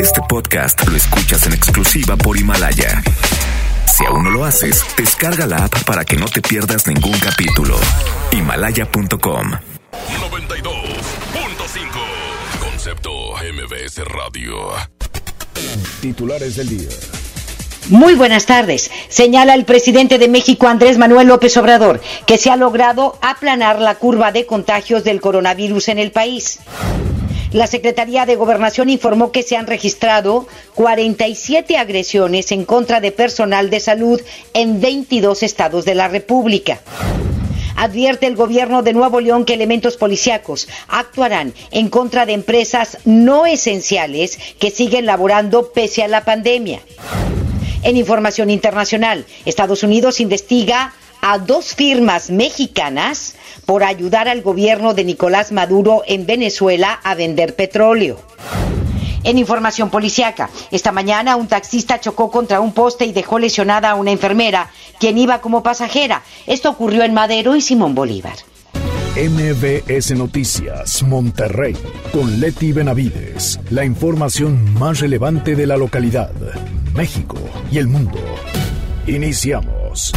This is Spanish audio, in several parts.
Este podcast lo escuchas en exclusiva por Himalaya. Si aún no lo haces, descarga la app para que no te pierdas ningún capítulo. Himalaya.com 92.5 Concepto MBS Radio. Titulares del día. Muy buenas tardes. Señala el presidente de México, Andrés Manuel López Obrador, que se ha logrado aplanar la curva de contagios del coronavirus en el país. La Secretaría de Gobernación informó que se han registrado 47 agresiones en contra de personal de salud en 22 estados de la República. Advierte el gobierno de Nuevo León que elementos policíacos actuarán en contra de empresas no esenciales que siguen laborando pese a la pandemia. En información internacional, Estados Unidos investiga a dos firmas mexicanas por ayudar al gobierno de Nicolás Maduro en Venezuela a vender petróleo. En información policiaca, esta mañana un taxista chocó contra un poste y dejó lesionada a una enfermera, quien iba como pasajera. Esto ocurrió en Madero y Simón Bolívar. MBS Noticias, Monterrey, con Leti Benavides. La información más relevante de la localidad, México y el mundo. Iniciamos.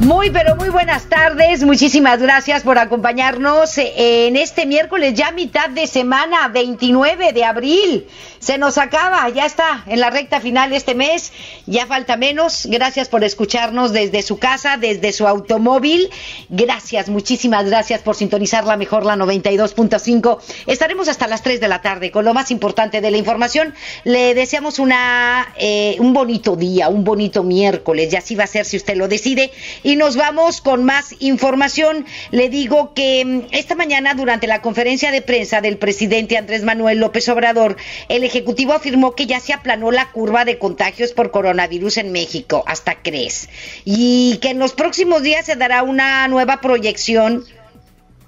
Muy, pero muy buenas tardes. Muchísimas gracias por acompañarnos en este miércoles, ya mitad de semana, 29 de abril. Se nos acaba, ya está en la recta final este mes, ya falta menos. Gracias por escucharnos desde su casa, desde su automóvil. Gracias, muchísimas gracias por sintonizar la mejor, la 92.5. Estaremos hasta las 3 de la tarde con lo más importante de la información. Le deseamos una, eh, un bonito día, un bonito miércoles, y así va a ser si usted lo decide. Y nos vamos con más información. Le digo que mm, esta mañana, durante la conferencia de prensa del presidente Andrés Manuel López Obrador, el Ejecutivo afirmó que ya se aplanó la curva de contagios por coronavirus en México, hasta crees, y que en los próximos días se dará una nueva proyección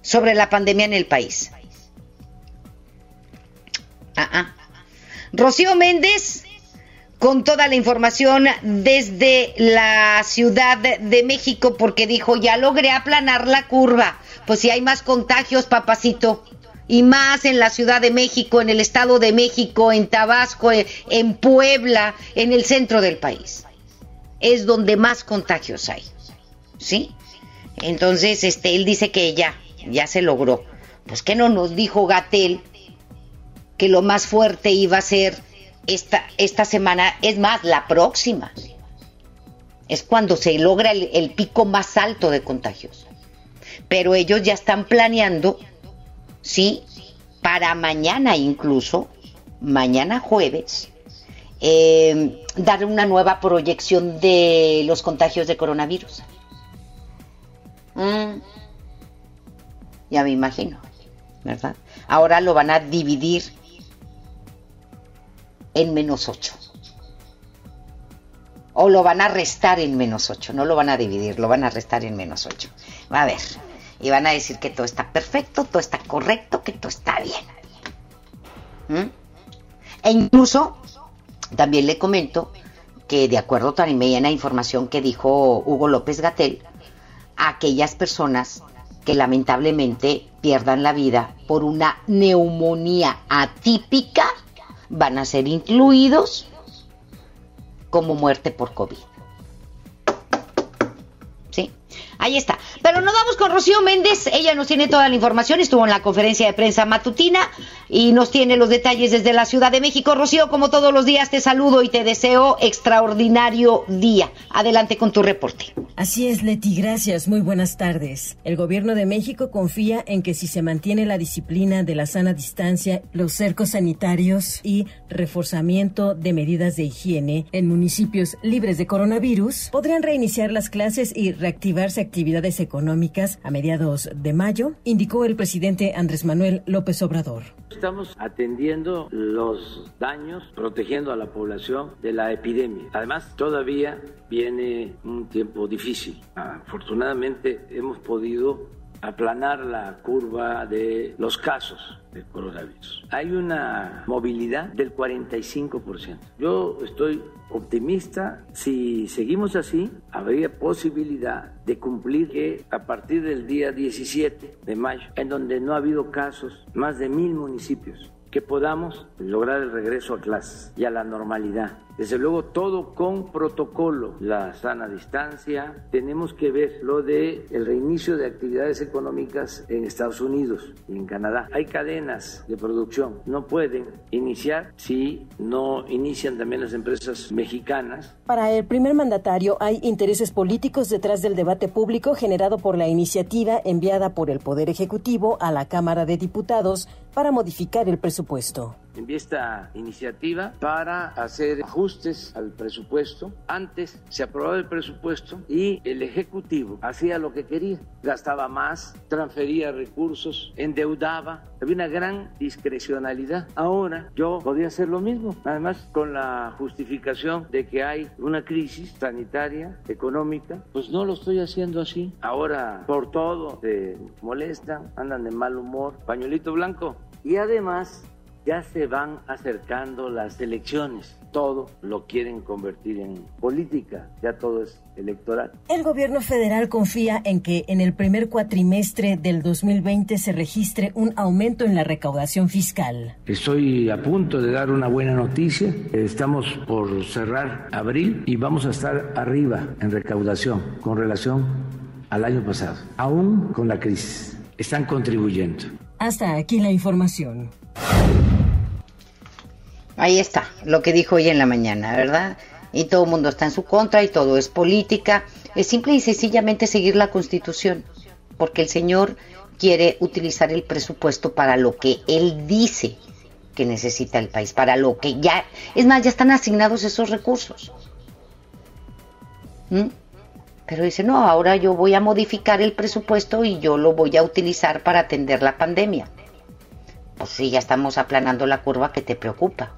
sobre la pandemia en el país. Ah, ah. Rocío Méndez con toda la información desde la Ciudad de México porque dijo, ya logré aplanar la curva. Pues si hay más contagios, papacito y más en la Ciudad de México, en el Estado de México, en Tabasco, en Puebla, en el centro del país. Es donde más contagios hay. ¿Sí? Entonces, este, él dice que ya, ya se logró. Pues que no nos dijo Gatel que lo más fuerte iba a ser esta, esta semana, es más, la próxima. Es cuando se logra el, pico más alto de contagios. Pero ellos ya están planeando ¿sí? Para mañana incluso, mañana jueves, eh, dar una nueva proyección de los contagios de coronavirus. Mm. ya me imagino, ¿verdad? Ahora lo van a dividir en menos 8. O lo van a restar en menos 8. No lo van a dividir, lo van a restar en menos 8. A ver y van a decir que todo está perfecto, todo está correcto, que todo está bien. ¿Mm? E incluso también le comento que de acuerdo también a la información que dijo Hugo López Gatel, aquellas personas que lamentablemente pierdan la vida por una neumonía atípica van a ser incluidos como muerte por COVID. Ahí está. Pero nos vamos con Rocío Méndez. Ella nos tiene toda la información. Estuvo en la conferencia de prensa matutina y nos tiene los detalles desde la Ciudad de México. Rocío, como todos los días, te saludo y te deseo extraordinario día. Adelante con tu reporte. Así es, Leti. Gracias. Muy buenas tardes. El gobierno de México confía en que si se mantiene la disciplina de la sana distancia, los cercos sanitarios y reforzamiento de medidas de higiene en municipios libres de coronavirus, podrán reiniciar las clases y reactivarse actividades económicas a mediados de mayo, indicó el presidente Andrés Manuel López Obrador. Estamos atendiendo los daños, protegiendo a la población de la epidemia. Además, todavía viene un tiempo difícil. Afortunadamente hemos podido aplanar la curva de los casos de coronavirus. Hay una movilidad del 45%. Yo estoy optimista. Si seguimos así, habría posibilidad de cumplir que a partir del día 17 de mayo, en donde no ha habido casos, más de mil municipios que podamos lograr el regreso a clases y a la normalidad. Desde luego todo con protocolo, la sana distancia. Tenemos que ver lo de el reinicio de actividades económicas en Estados Unidos y en Canadá. Hay cadenas de producción, no pueden iniciar si no inician también las empresas mexicanas. Para el primer mandatario hay intereses políticos detrás del debate público generado por la iniciativa enviada por el Poder Ejecutivo a la Cámara de Diputados para modificar el presupuesto envié esta iniciativa para hacer ajustes al presupuesto. Antes se aprobaba el presupuesto y el Ejecutivo hacía lo que quería. Gastaba más, transfería recursos, endeudaba. Había una gran discrecionalidad. Ahora yo podía hacer lo mismo, además con la justificación de que hay una crisis sanitaria, económica, pues no lo estoy haciendo así. Ahora por todo se molestan, andan de mal humor, pañuelito blanco. Y además ya se van acercando las elecciones. Todo lo quieren convertir en política, ya todo es electoral. El gobierno federal confía en que en el primer cuatrimestre del 2020 se registre un aumento en la recaudación fiscal. Estoy a punto de dar una buena noticia. Estamos por cerrar abril y vamos a estar arriba en recaudación con relación al año pasado, aún con la crisis. Están contribuyendo. Hasta aquí la información. Ahí está, lo que dijo hoy en la mañana, ¿verdad? Y todo el mundo está en su contra y todo es política. Es simple y sencillamente seguir la constitución, porque el señor quiere utilizar el presupuesto para lo que él dice que necesita el país, para lo que ya, es más, ya están asignados esos recursos. ¿Mm? Pero dice, no, ahora yo voy a modificar el presupuesto y yo lo voy a utilizar para atender la pandemia. Pues sí, ya estamos aplanando la curva que te preocupa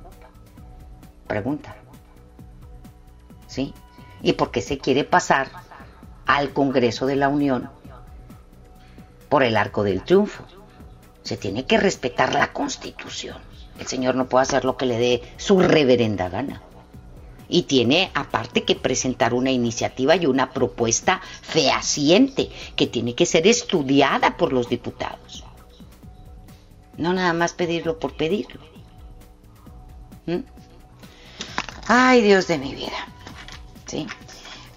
pregunta. ¿Sí? ¿Y por qué se quiere pasar al Congreso de la Unión por el arco del triunfo? Se tiene que respetar la Constitución. El señor no puede hacer lo que le dé su reverenda gana. Y tiene aparte que presentar una iniciativa y una propuesta fehaciente que tiene que ser estudiada por los diputados. No nada más pedirlo por pedirlo. ¿Mm? Ay, Dios de mi vida. Sí.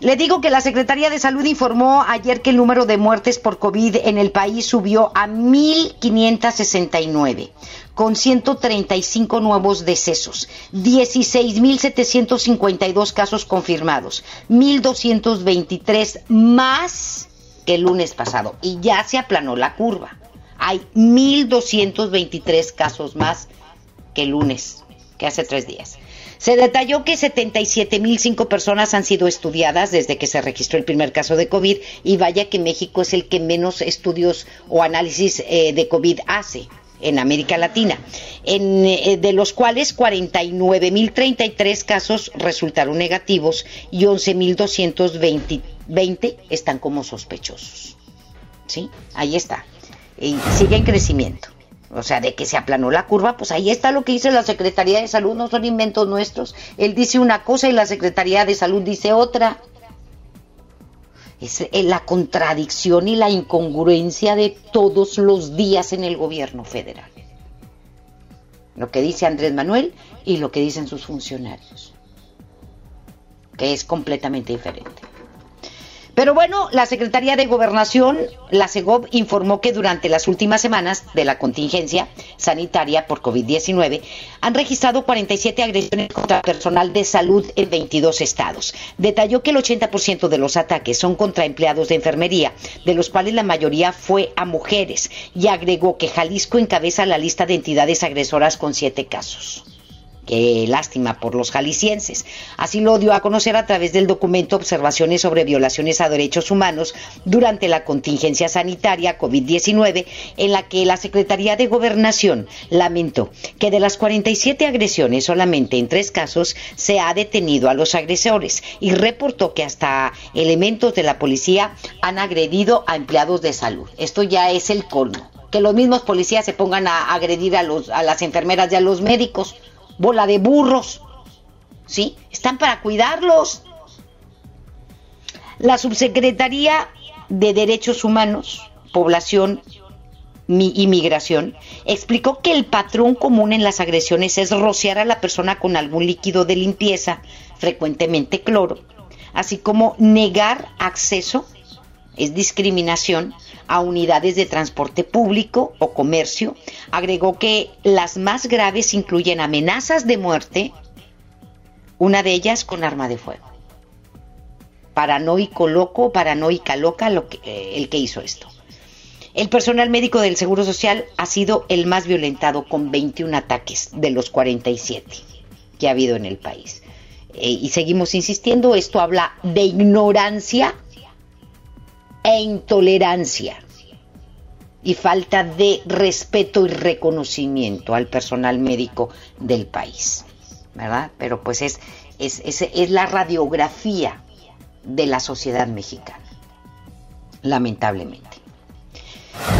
Le digo que la Secretaría de Salud informó ayer que el número de muertes por COVID en el país subió a 1.569, con 135 nuevos decesos, 16.752 casos confirmados, 1.223 más que el lunes pasado. Y ya se aplanó la curva. Hay 1.223 casos más que el lunes, que hace tres días. Se detalló que 77.005 personas han sido estudiadas desde que se registró el primer caso de COVID y vaya que México es el que menos estudios o análisis eh, de COVID hace en América Latina, en, eh, de los cuales 49.033 casos resultaron negativos y 11.220 están como sospechosos. ¿Sí? Ahí está. Y sigue en crecimiento o sea, de que se aplanó la curva, pues ahí está lo que dice la Secretaría de Salud, no son inventos nuestros. Él dice una cosa y la Secretaría de Salud dice otra. Es eh, la contradicción y la incongruencia de todos los días en el gobierno federal. Lo que dice Andrés Manuel y lo que dicen sus funcionarios, que es completamente diferente. Pero bueno, la Secretaría de Gobernación, la CEGOV, informó que durante las últimas semanas de la contingencia sanitaria por COVID-19 han registrado 47 agresiones contra personal de salud en 22 estados. Detalló que el 80% de los ataques son contra empleados de enfermería, de los cuales la mayoría fue a mujeres, y agregó que Jalisco encabeza la lista de entidades agresoras con siete casos. Qué lástima por los jaliscienses. Así lo dio a conocer a través del documento Observaciones sobre violaciones a derechos humanos durante la contingencia sanitaria COVID-19, en la que la Secretaría de Gobernación lamentó que de las 47 agresiones solamente en tres casos se ha detenido a los agresores y reportó que hasta elementos de la policía han agredido a empleados de salud. Esto ya es el colmo. Que los mismos policías se pongan a agredir a, los, a las enfermeras y a los médicos bola de burros, ¿sí? Están para cuidarlos. La Subsecretaría de Derechos Humanos, Población Inmigración, explicó que el patrón común en las agresiones es rociar a la persona con algún líquido de limpieza, frecuentemente cloro, así como negar acceso, es discriminación, a unidades de transporte público o comercio. Agregó que las más graves incluyen amenazas de muerte, una de ellas con arma de fuego. Paranoico loco, paranoica loca, lo que, eh, el que hizo esto. El personal médico del Seguro Social ha sido el más violentado con 21 ataques de los 47 que ha habido en el país. Eh, y seguimos insistiendo, esto habla de ignorancia e intolerancia y falta de respeto y reconocimiento al personal médico del país, ¿verdad? Pero pues es, es, es la radiografía de la sociedad mexicana, lamentablemente.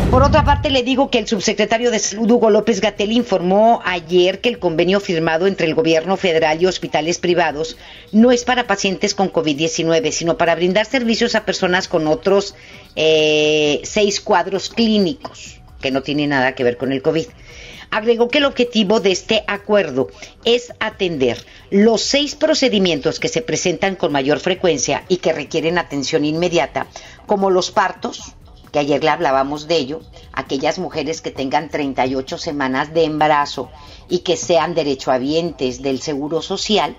Por otra parte, le digo que el subsecretario de Salud, Hugo López Gatel, informó ayer que el convenio firmado entre el gobierno federal y hospitales privados no es para pacientes con COVID-19, sino para brindar servicios a personas con otros eh, seis cuadros clínicos, que no tienen nada que ver con el COVID. Agregó que el objetivo de este acuerdo es atender los seis procedimientos que se presentan con mayor frecuencia y que requieren atención inmediata, como los partos, que ayer le hablábamos de ello, aquellas mujeres que tengan 38 semanas de embarazo y que sean derechohabientes del Seguro Social,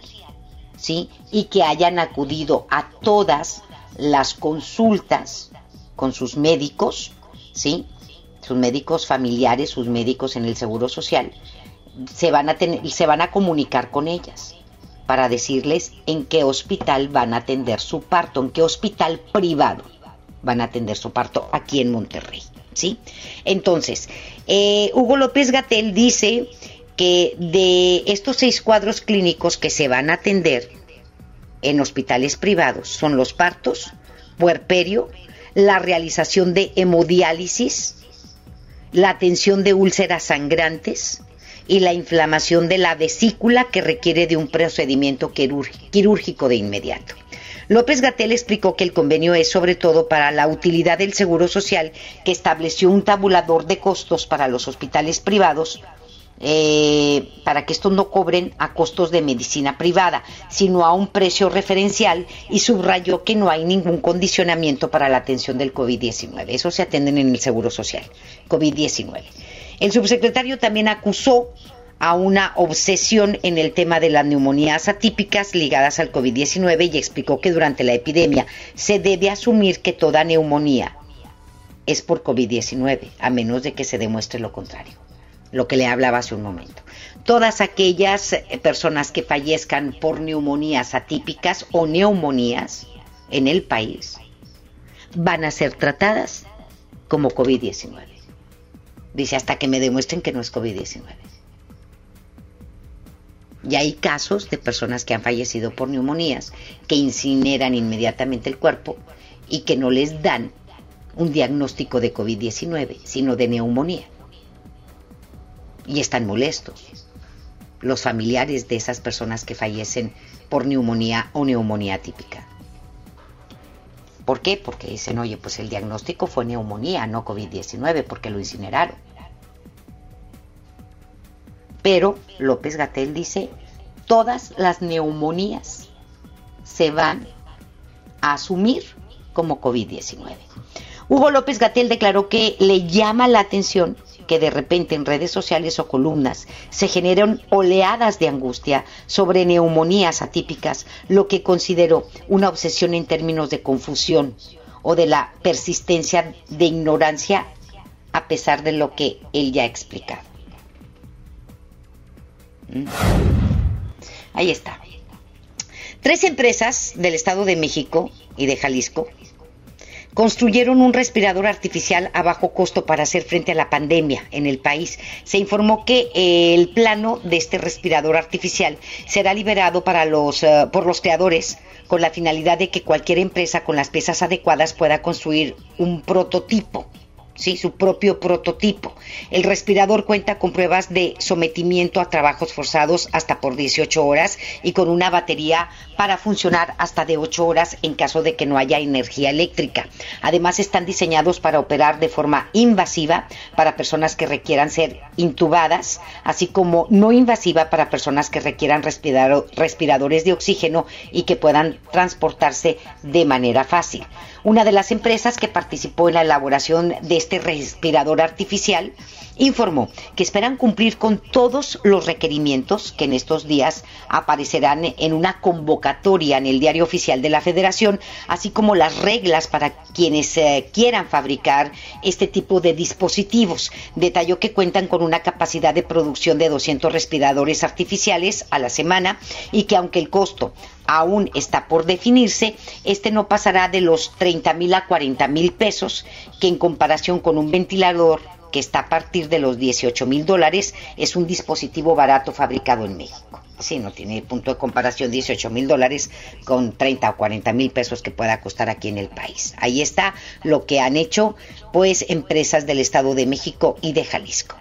¿sí? Y que hayan acudido a todas las consultas con sus médicos, ¿sí? Sus médicos familiares, sus médicos en el Seguro Social, se van a tener, se van a comunicar con ellas para decirles en qué hospital van a atender su parto, en qué hospital privado van a atender su parto aquí en Monterrey. ¿sí? Entonces, eh, Hugo López Gatel dice que de estos seis cuadros clínicos que se van a atender en hospitales privados son los partos, puerperio, la realización de hemodiálisis, la atención de úlceras sangrantes y la inflamación de la vesícula que requiere de un procedimiento quirúrgico de inmediato. López Gatel explicó que el convenio es sobre todo para la utilidad del Seguro Social, que estableció un tabulador de costos para los hospitales privados eh, para que estos no cobren a costos de medicina privada, sino a un precio referencial y subrayó que no hay ningún condicionamiento para la atención del COVID-19. Eso se atienden en el Seguro Social, COVID-19. El subsecretario también acusó a una obsesión en el tema de las neumonías atípicas ligadas al COVID-19 y explicó que durante la epidemia se debe asumir que toda neumonía es por COVID-19, a menos de que se demuestre lo contrario, lo que le hablaba hace un momento. Todas aquellas eh, personas que fallezcan por neumonías atípicas o neumonías en el país van a ser tratadas como COVID-19. Dice hasta que me demuestren que no es COVID-19. Y hay casos de personas que han fallecido por neumonías, que incineran inmediatamente el cuerpo y que no les dan un diagnóstico de COVID-19, sino de neumonía. Y están molestos los familiares de esas personas que fallecen por neumonía o neumonía típica. ¿Por qué? Porque dicen, oye, pues el diagnóstico fue neumonía, no COVID-19, porque lo incineraron. Pero López Gatel dice, todas las neumonías se van a asumir como COVID-19. Hugo López Gatel declaró que le llama la atención que de repente en redes sociales o columnas se generan oleadas de angustia sobre neumonías atípicas, lo que consideró una obsesión en términos de confusión o de la persistencia de ignorancia a pesar de lo que él ya ha explicado. ¿Mm? Ahí está. Tres empresas del Estado de México y de Jalisco construyeron un respirador artificial a bajo costo para hacer frente a la pandemia en el país. Se informó que el plano de este respirador artificial será liberado para los, eh, por los creadores con la finalidad de que cualquier empresa con las piezas adecuadas pueda construir un prototipo ¿sí? su propio prototipo. El respirador cuenta con pruebas de sometimiento a trabajos forzados hasta por 18 horas y con una batería para funcionar hasta de 8 horas en caso de que no haya energía eléctrica. Además están diseñados para operar de forma invasiva para personas que requieran ser intubadas, así como no invasiva para personas que requieran respiradores de oxígeno y que puedan transportarse de manera fácil. Una de las empresas que participó en la elaboración de este respirador artificial informó que esperan cumplir con todos los requerimientos que en estos días aparecerán en una convocatoria en el diario oficial de la Federación, así como las reglas para quienes eh, quieran fabricar este tipo de dispositivos. Detalló que cuentan con una capacidad de producción de 200 respiradores artificiales a la semana y que aunque el costo aún está por definirse, este no pasará de los 30 mil a 40 mil pesos, que en comparación con un ventilador que está a partir de los 18 mil dólares, es un dispositivo barato fabricado en México. Sí, no tiene punto de comparación 18 mil dólares con 30 o 40 mil pesos que pueda costar aquí en el país. Ahí está lo que han hecho pues empresas del Estado de México y de Jalisco.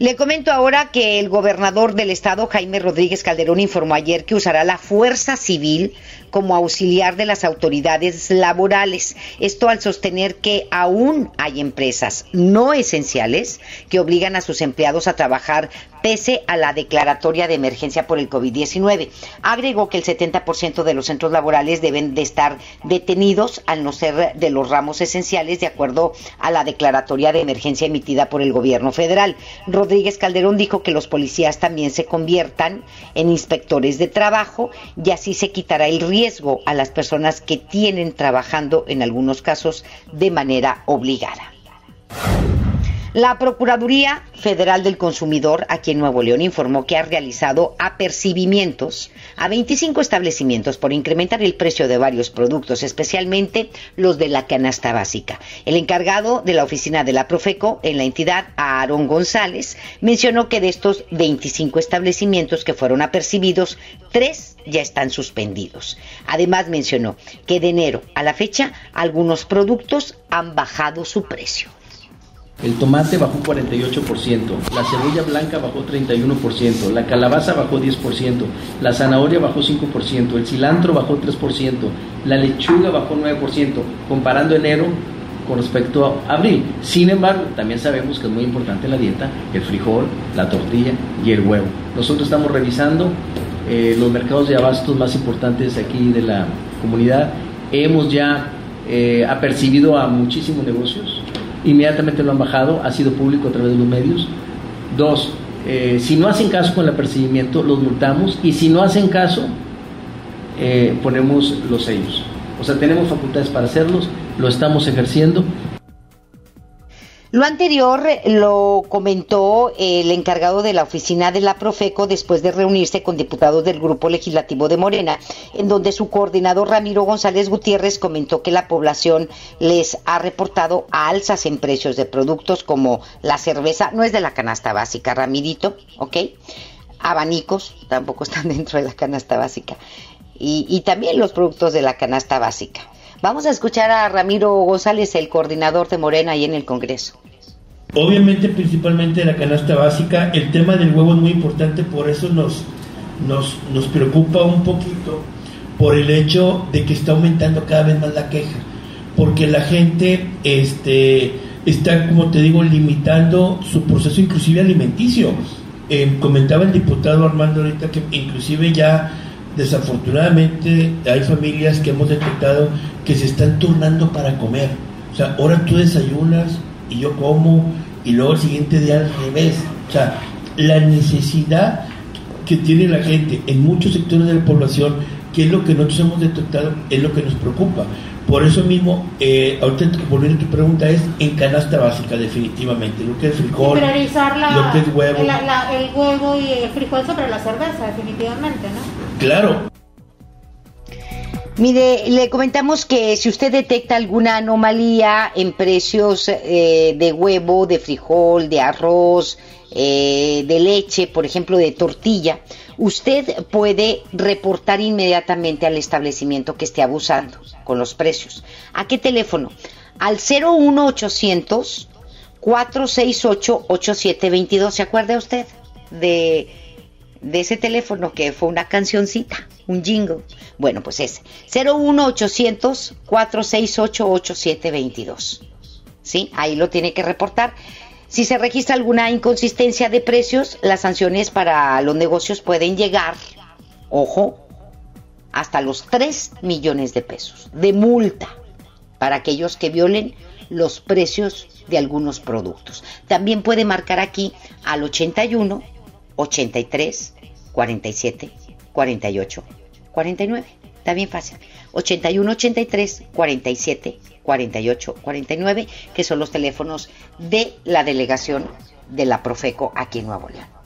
Le comento ahora que el gobernador del estado, Jaime Rodríguez Calderón, informó ayer que usará la fuerza civil como auxiliar de las autoridades laborales. Esto al sostener que aún hay empresas no esenciales que obligan a sus empleados a trabajar pese a la declaratoria de emergencia por el COVID-19. Agregó que el 70% de los centros laborales deben de estar detenidos al no ser de los ramos esenciales de acuerdo a la declaratoria de emergencia emitida por el gobierno federal. Rodríguez Calderón dijo que los policías también se conviertan en inspectores de trabajo y así se quitará el riesgo a las personas que tienen trabajando en algunos casos de manera obligada. La Procuraduría Federal del Consumidor aquí en Nuevo León informó que ha realizado apercibimientos a 25 establecimientos por incrementar el precio de varios productos, especialmente los de la canasta básica. El encargado de la oficina de la Profeco en la entidad, Aarón González, mencionó que de estos 25 establecimientos que fueron apercibidos, tres ya están suspendidos. Además mencionó que de enero a la fecha algunos productos han bajado su precio. El tomate bajó 48%, la cebolla blanca bajó 31%, la calabaza bajó 10%, la zanahoria bajó 5%, el cilantro bajó 3%, la lechuga bajó 9%, comparando enero con respecto a abril. Sin embargo, también sabemos que es muy importante la dieta, el frijol, la tortilla y el huevo. Nosotros estamos revisando eh, los mercados de abastos más importantes aquí de la comunidad. Hemos ya eh, apercibido a muchísimos negocios inmediatamente lo han bajado, ha sido público a través de los medios. Dos, eh, si no hacen caso con el apercibimiento, los multamos y si no hacen caso, eh, ponemos los sellos. O sea, tenemos facultades para hacerlos, lo estamos ejerciendo lo anterior lo comentó el encargado de la oficina de la Profeco después de reunirse con diputados del Grupo Legislativo de Morena, en donde su coordinador Ramiro González Gutiérrez comentó que la población les ha reportado alzas en precios de productos como la cerveza, no es de la canasta básica, Ramirito, ¿ok? Abanicos tampoco están dentro de la canasta básica. Y, y también los productos de la canasta básica. Vamos a escuchar a Ramiro González, el coordinador de Morena ahí en el Congreso. Obviamente, principalmente la canasta básica, el tema del huevo es muy importante, por eso nos, nos, nos preocupa un poquito por el hecho de que está aumentando cada vez más la queja, porque la gente este, está, como te digo, limitando su proceso inclusive alimenticio. Eh, comentaba el diputado Armando ahorita que inclusive ya desafortunadamente hay familias que hemos detectado que se están turnando para comer. O sea, ahora tú desayunas y yo como y luego el siguiente día al revés. O sea, la necesidad que tiene la gente en muchos sectores de la población, que es lo que nosotros hemos detectado, es lo que nos preocupa. Por eso mismo, eh, ahorita volviendo a tu pregunta, es en canasta básica, definitivamente. Lo que es frijol, lo que es huevo. el huevo y el frijol sobre la cerveza, definitivamente, ¿no? Claro, Mire, le comentamos que si usted detecta alguna anomalía en precios eh, de huevo, de frijol, de arroz, eh, de leche, por ejemplo, de tortilla, usted puede reportar inmediatamente al establecimiento que esté abusando con los precios. ¿A qué teléfono? al 01800 468 8722. ¿Se acuerda usted de, de ese teléfono que fue una cancioncita, un jingle? Bueno, pues ese 01800 468 8722. ¿Sí? Ahí lo tiene que reportar. Si se registra alguna inconsistencia de precios, las sanciones para los negocios pueden llegar, ojo, hasta los 3 millones de pesos de multa para aquellos que violen los precios de algunos productos. También puede marcar aquí al 81 83 47 48 49. Está bien fácil. 81 83 47 48 49, que son los teléfonos de la delegación de la Profeco aquí en Nuevo León.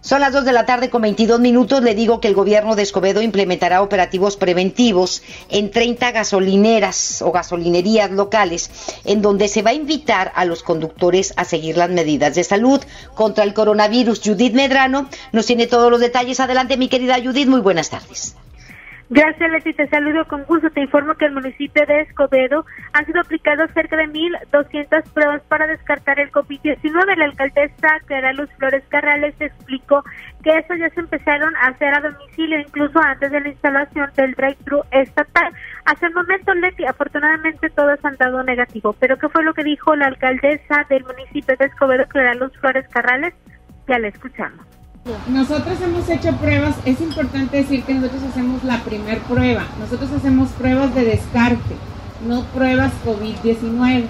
Son las 2 de la tarde con 22 minutos. Le digo que el gobierno de Escobedo implementará operativos preventivos en 30 gasolineras o gasolinerías locales, en donde se va a invitar a los conductores a seguir las medidas de salud contra el coronavirus. Judith Medrano nos tiene todos los detalles. Adelante, mi querida Judith. Muy buenas tardes. Gracias, Leti. Te saludo con gusto. Te informo que el municipio de Escobedo han sido aplicados cerca de 1.200 pruebas para descartar el COVID-19. La alcaldesa Clara Luz Flores Carrales explicó que eso ya se empezaron a hacer a domicilio, incluso antes de la instalación del drive-thru estatal. Hasta el momento, Leti, afortunadamente todos han dado negativo. Pero, ¿qué fue lo que dijo la alcaldesa del municipio de Escobedo, Clara Luz Flores Carrales? Ya la escuchamos. Nosotros hemos hecho pruebas, es importante decir que nosotros hacemos la primer prueba, nosotros hacemos pruebas de descarte, no pruebas COVID-19.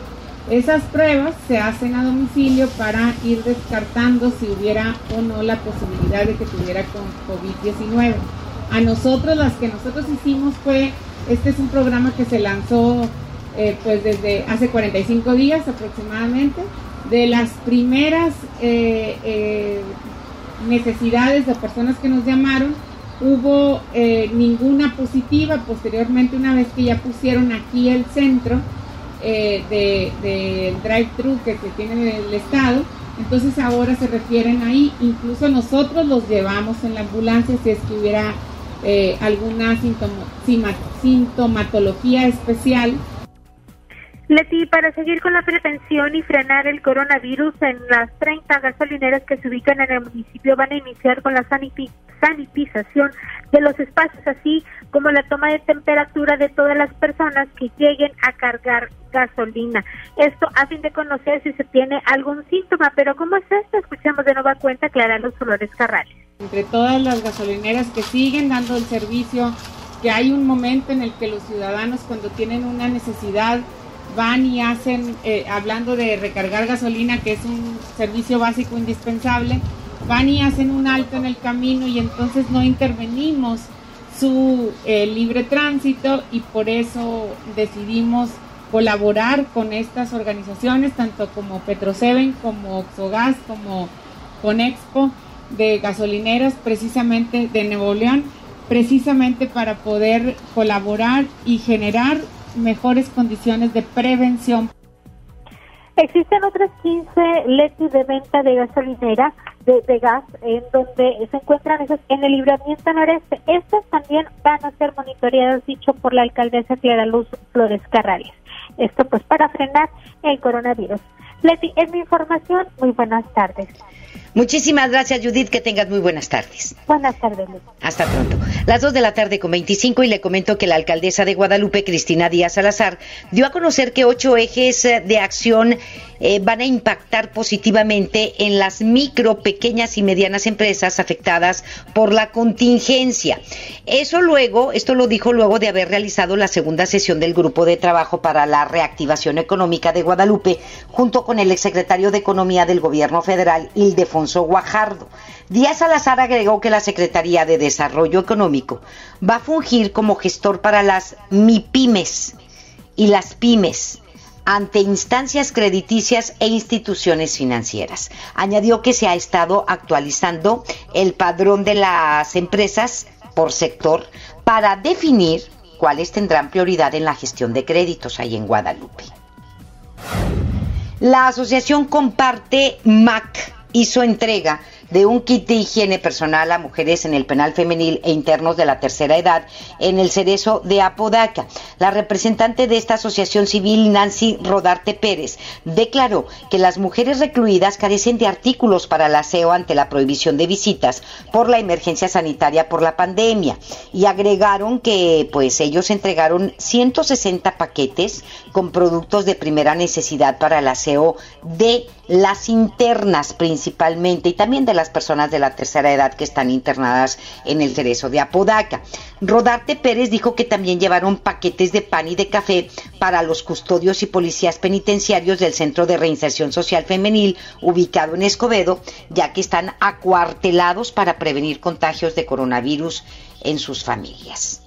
Esas pruebas se hacen a domicilio para ir descartando si hubiera o no la posibilidad de que tuviera con COVID-19. A nosotros, las que nosotros hicimos fue, este es un programa que se lanzó eh, pues desde hace 45 días aproximadamente. De las primeras eh, eh, necesidades de personas que nos llamaron, hubo eh, ninguna positiva. Posteriormente, una vez que ya pusieron aquí el centro eh, del drive-thru que se tiene en el estado, entonces ahora se refieren ahí. Incluso nosotros los llevamos en la ambulancia si es que hubiera eh, alguna sintomatología especial Leti, para seguir con la prevención y frenar el coronavirus en las 30 gasolineras que se ubican en el municipio van a iniciar con la sanitización de los espacios, así como la toma de temperatura de todas las personas que lleguen a cargar gasolina. Esto a fin de conocer si se tiene algún síntoma, pero ¿cómo es esto? Escuchemos de nueva cuenta Clara Los Flores Carrales. Entre todas las gasolineras que siguen dando el servicio, que hay un momento en el que los ciudadanos cuando tienen una necesidad van y hacen, eh, hablando de recargar gasolina, que es un servicio básico indispensable, van y hacen un alto en el camino y entonces no intervenimos su eh, libre tránsito y por eso decidimos colaborar con estas organizaciones, tanto como Petroseven, como Oxogas, como Conexpo, de gasolineras precisamente de Nuevo León, precisamente para poder colaborar y generar mejores condiciones de prevención. Existen otras 15 letis de venta de gasolinera, de, gas, en donde se encuentran esas en el libramiento noreste. Estas también van a ser monitoreadas, dicho por la alcaldesa Clara Luz Flores Carrales. Esto pues para frenar el coronavirus. Leti, es mi información. Muy buenas tardes. Muchísimas gracias, Judith. Que tengas muy buenas tardes. Buenas tardes. Hasta pronto. Las 2 de la tarde con 25 y le comento que la alcaldesa de Guadalupe, Cristina Díaz Salazar, dio a conocer que ocho ejes de acción eh, van a impactar positivamente en las micro, pequeñas y medianas empresas afectadas por la contingencia. Eso luego, esto lo dijo luego de haber realizado la segunda sesión del grupo de trabajo para la reactivación económica de Guadalupe, junto con el exsecretario de Economía del Gobierno Federal, Ildefonso Guajardo. Díaz Salazar agregó que la Secretaría de Desarrollo Económico va a fungir como gestor para las MIPIMES y las pymes ante instancias crediticias e instituciones financieras. Añadió que se ha estado actualizando el padrón de las empresas por sector para definir cuáles tendrán prioridad en la gestión de créditos ahí en Guadalupe. La asociación Comparte MAC hizo entrega de un kit de higiene personal a mujeres en el penal femenil e internos de la tercera edad en el cerezo de Apodaca. La representante de esta asociación civil, Nancy Rodarte Pérez, declaró que las mujeres recluidas carecen de artículos para el aseo ante la prohibición de visitas por la emergencia sanitaria por la pandemia y agregaron que pues ellos entregaron 160 paquetes con productos de primera necesidad para el aseo de las internas principalmente y también de las personas de la tercera edad que están internadas en el cerezo de Apodaca. Rodarte Pérez dijo que también llevaron paquetes de pan y de café para los custodios y policías penitenciarios del Centro de Reinserción Social Femenil ubicado en Escobedo, ya que están acuartelados para prevenir contagios de coronavirus en sus familias.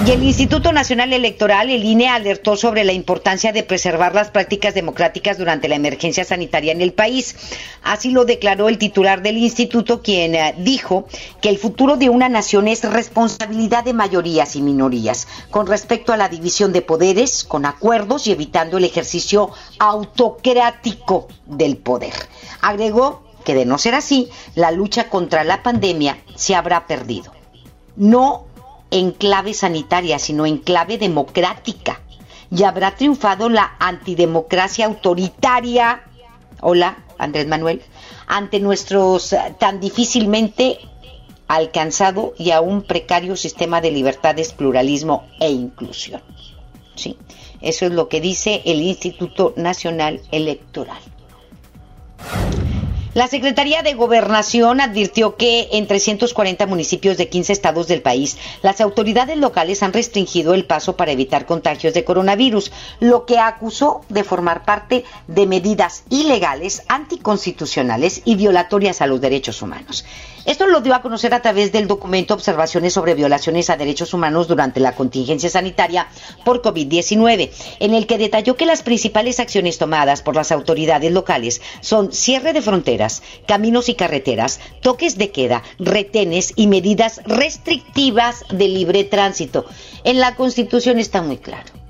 Y el Instituto Nacional Electoral, el INE, alertó sobre la importancia de preservar las prácticas democráticas durante la emergencia sanitaria en el país. Así lo declaró el titular del instituto, quien eh, dijo que el futuro de una nación es responsabilidad de mayorías y minorías con respecto a la división de poderes, con acuerdos y evitando el ejercicio autocrático del poder. Agregó que de no ser así, la lucha contra la pandemia se habrá perdido. No en clave sanitaria, sino en clave democrática. Y habrá triunfado la antidemocracia autoritaria, hola Andrés Manuel, ante nuestros eh, tan difícilmente alcanzado y aún precario sistema de libertades, pluralismo e inclusión. ¿Sí? Eso es lo que dice el Instituto Nacional Electoral. La Secretaría de Gobernación advirtió que en 340 municipios de 15 estados del país, las autoridades locales han restringido el paso para evitar contagios de coronavirus, lo que acusó de formar parte de medidas ilegales, anticonstitucionales y violatorias a los derechos humanos. Esto lo dio a conocer a través del documento Observaciones sobre violaciones a derechos humanos durante la contingencia sanitaria por COVID-19, en el que detalló que las principales acciones tomadas por las autoridades locales son cierre de fronteras, caminos y carreteras, toques de queda, retenes y medidas restrictivas de libre tránsito. En la Constitución está muy claro.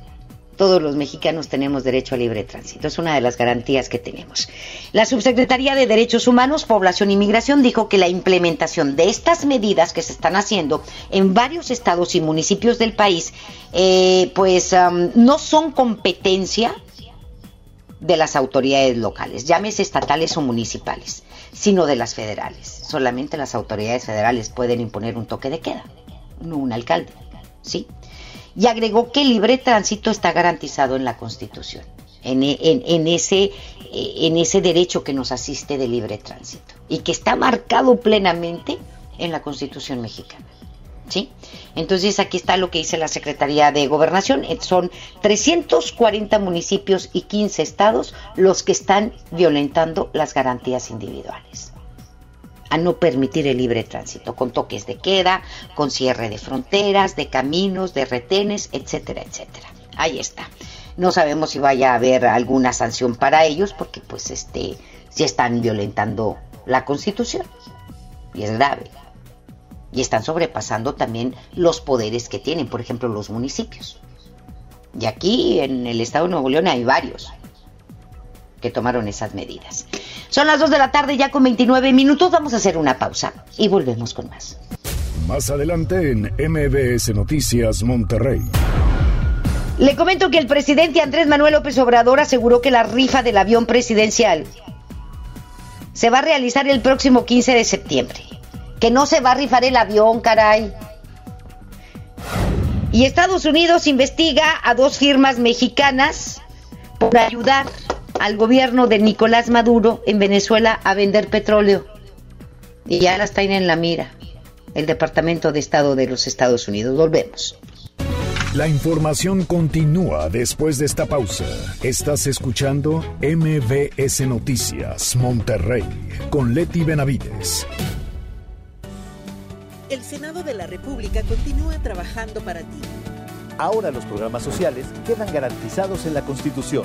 Todos los mexicanos tenemos derecho a libre tránsito. Es una de las garantías que tenemos. La Subsecretaría de Derechos Humanos, Población y Migración dijo que la implementación de estas medidas que se están haciendo en varios estados y municipios del país, eh, pues no son competencia de las autoridades locales, llámese estatales o municipales, sino de las federales. Solamente las autoridades federales pueden imponer un toque de queda, no un alcalde, ¿sí? Y agregó que el libre tránsito está garantizado en la Constitución, en, en, ese, en ese derecho que nos asiste de libre tránsito, y que está marcado plenamente en la Constitución mexicana. ¿Sí? Entonces aquí está lo que dice la Secretaría de Gobernación. Eh, son 340 municipios y 15 estados los que están violentando las garantías individuales. A no permitir el libre tránsito, con toques de queda, con cierre de fronteras, de caminos, de retenes, etcétera, etcétera. Ahí está. No sabemos si vaya a haber alguna sanción para ellos, porque pues este, si están violentando la constitución. Y es grave y están sobrepasando también los poderes que tienen, por ejemplo, los municipios. Y aquí en el estado de Nuevo León hay varios que tomaron esas medidas. Son las 2 de la tarde ya con 29 minutos, vamos a hacer una pausa y volvemos con más. Más adelante en MBS Noticias Monterrey. Le comento que el presidente Andrés Manuel López Obrador aseguró que la rifa del avión presidencial se va a realizar el próximo 15 de septiembre que no se va a rifar el avión, caray. Y Estados Unidos investiga a dos firmas mexicanas por ayudar al gobierno de Nicolás Maduro en Venezuela a vender petróleo. Y ya las traen en la mira el Departamento de Estado de los Estados Unidos. Volvemos. La información continúa después de esta pausa. Estás escuchando MBS Noticias Monterrey con Leti Benavides. El Senado de la República continúa trabajando para ti. Ahora los programas sociales quedan garantizados en la Constitución.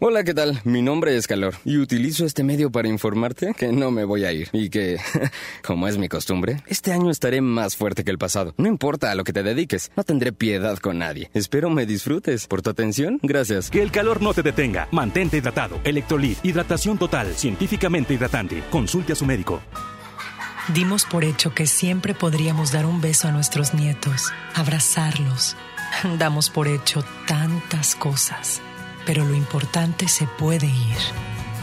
Hola, ¿qué tal? Mi nombre es Calor y utilizo este medio para informarte que no me voy a ir y que, como es mi costumbre, este año estaré más fuerte que el pasado. No importa a lo que te dediques, no tendré piedad con nadie. Espero me disfrutes. Por tu atención, gracias. Que el calor no te detenga. Mantente hidratado. Electrolit, hidratación total, científicamente hidratante. Consulte a su médico. Dimos por hecho que siempre podríamos dar un beso a nuestros nietos, abrazarlos. Damos por hecho tantas cosas pero lo importante se puede ir,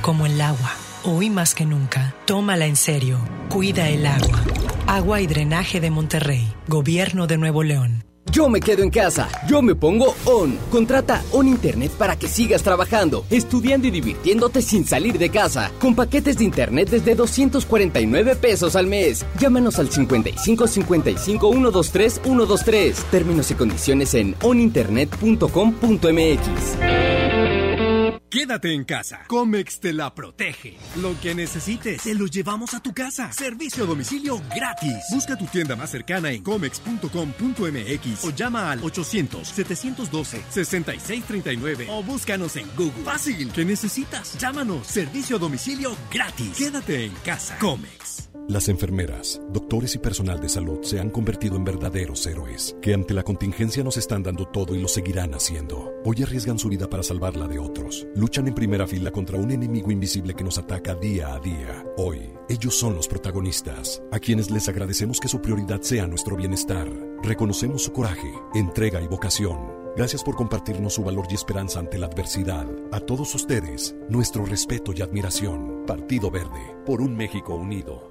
como el agua. Hoy más que nunca, tómala en serio. Cuida el agua. Agua y Drenaje de Monterrey, Gobierno de Nuevo León. Yo me quedo en casa, yo me pongo ON. Contrata ON Internet para que sigas trabajando, estudiando y divirtiéndote sin salir de casa. Con paquetes de Internet desde 249 pesos al mes. Llámanos al 55 55 123 123. Términos y condiciones en oninternet.com.mx. Quédate en casa. Comex te la protege. Lo que necesites, te lo llevamos a tu casa. Servicio a domicilio gratis. Busca tu tienda más cercana en comex.com.mx o llama al 800-712-6639 o búscanos en Google. Fácil, ¿qué necesitas? Llámanos. Servicio a domicilio gratis. Quédate en casa. Comex. Las enfermeras, doctores y personal de salud se han convertido en verdaderos héroes, que ante la contingencia nos están dando todo y lo seguirán haciendo. Hoy arriesgan su vida para salvarla de otros. Luchan en primera fila contra un enemigo invisible que nos ataca día a día. Hoy, ellos son los protagonistas, a quienes les agradecemos que su prioridad sea nuestro bienestar. Reconocemos su coraje, entrega y vocación. Gracias por compartirnos su valor y esperanza ante la adversidad. A todos ustedes, nuestro respeto y admiración. Partido Verde, por un México unido.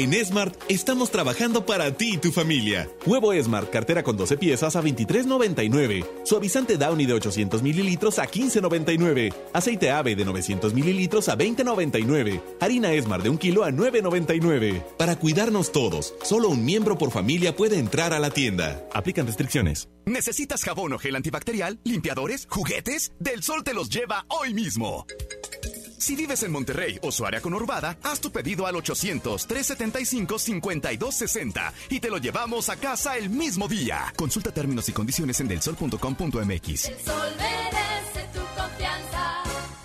En Smart estamos trabajando para ti y tu familia. Huevo Smart, cartera con 12 piezas a 23.99. Suavizante Downy de 800 mililitros a 15.99. Aceite ave de 900 mililitros a 20.99. Harina Smart de un kilo a 9.99. Para cuidarnos todos, solo un miembro por familia puede entrar a la tienda. Aplican restricciones. ¿Necesitas jabón o gel antibacterial, limpiadores, juguetes? Del Sol te los lleva hoy mismo. Si vives en Monterrey o su área conurbada, haz tu pedido al 800-375-5260 y te lo llevamos a casa el mismo día. Consulta términos y condiciones en delsol.com.mx. El sol.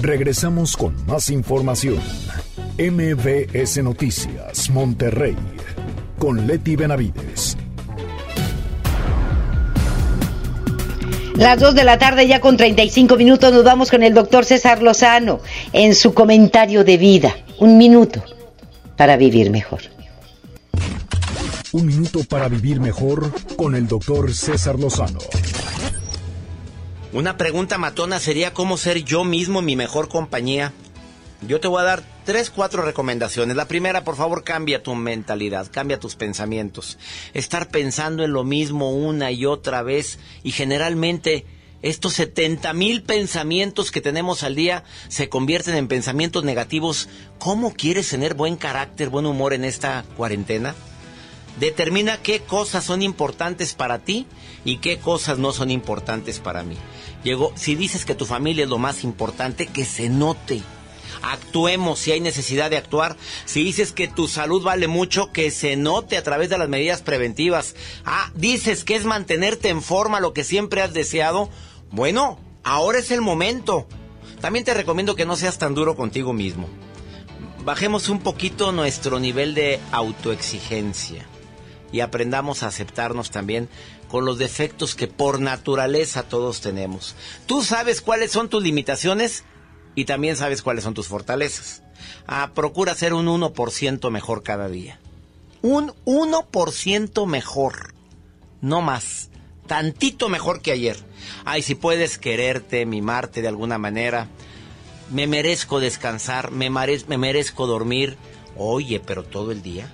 Regresamos con más información. MBS Noticias, Monterrey, con Leti Benavides. Las 2 de la tarde ya con 35 minutos nos vamos con el doctor César Lozano en su comentario de vida. Un minuto para vivir mejor. Un minuto para vivir mejor con el doctor César Lozano. Una pregunta matona sería cómo ser yo mismo mi mejor compañía. Yo te voy a dar tres, cuatro recomendaciones. La primera, por favor, cambia tu mentalidad, cambia tus pensamientos. Estar pensando en lo mismo una y otra vez y generalmente estos 70 mil pensamientos que tenemos al día se convierten en pensamientos negativos. ¿Cómo quieres tener buen carácter, buen humor en esta cuarentena? Determina qué cosas son importantes para ti y qué cosas no son importantes para mí. Llegó, si dices que tu familia es lo más importante, que se note. Actuemos si hay necesidad de actuar. Si dices que tu salud vale mucho, que se note a través de las medidas preventivas. Ah, dices que es mantenerte en forma lo que siempre has deseado. Bueno, ahora es el momento. También te recomiendo que no seas tan duro contigo mismo. Bajemos un poquito nuestro nivel de autoexigencia y aprendamos a aceptarnos también con los defectos que por naturaleza todos tenemos. Tú sabes cuáles son tus limitaciones y también sabes cuáles son tus fortalezas. Ah, procura ser un 1% mejor cada día. Un 1% mejor. No más. Tantito mejor que ayer. Ay, si puedes quererte, mimarte de alguna manera. Me merezco descansar, me, me merezco dormir. Oye, pero todo el día.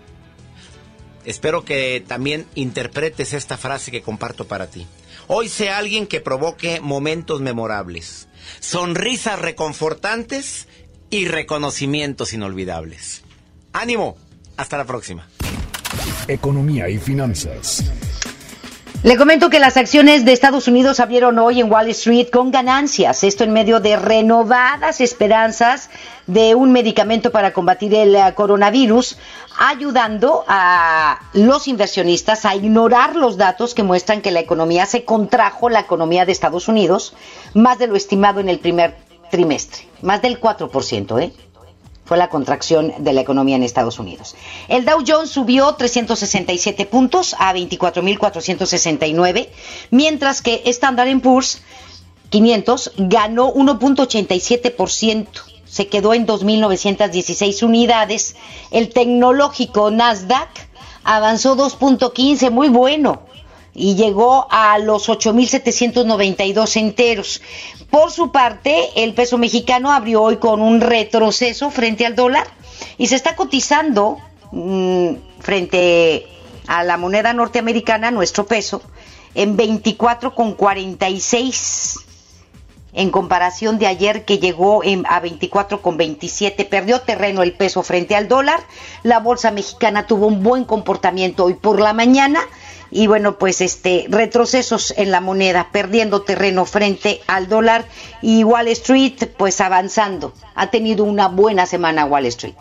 Espero que también interpretes esta frase que comparto para ti. Hoy sé alguien que provoque momentos memorables, sonrisas reconfortantes y reconocimientos inolvidables. Ánimo, hasta la próxima. Economía y finanzas. Le comento que las acciones de Estados Unidos abrieron hoy en Wall Street con ganancias, esto en medio de renovadas esperanzas de un medicamento para combatir el eh, coronavirus, ayudando a los inversionistas a ignorar los datos que muestran que la economía se contrajo, la economía de Estados Unidos, más de lo estimado en el primer trimestre, más del 4%, ¿eh? Fue la contracción de la economía en Estados Unidos. El Dow Jones subió 367 puntos a 24.469, mientras que Standard Poor's 500 ganó 1.87%, se quedó en 2.916 unidades. El tecnológico Nasdaq avanzó 2.15, muy bueno y llegó a los 8.792 enteros. Por su parte, el peso mexicano abrió hoy con un retroceso frente al dólar y se está cotizando mm, frente a la moneda norteamericana, nuestro peso, en 24,46 en comparación de ayer que llegó en, a 24,27. Perdió terreno el peso frente al dólar. La bolsa mexicana tuvo un buen comportamiento hoy por la mañana y bueno, pues este retrocesos en la moneda, perdiendo terreno frente al dólar y Wall Street pues avanzando. Ha tenido una buena semana Wall Street.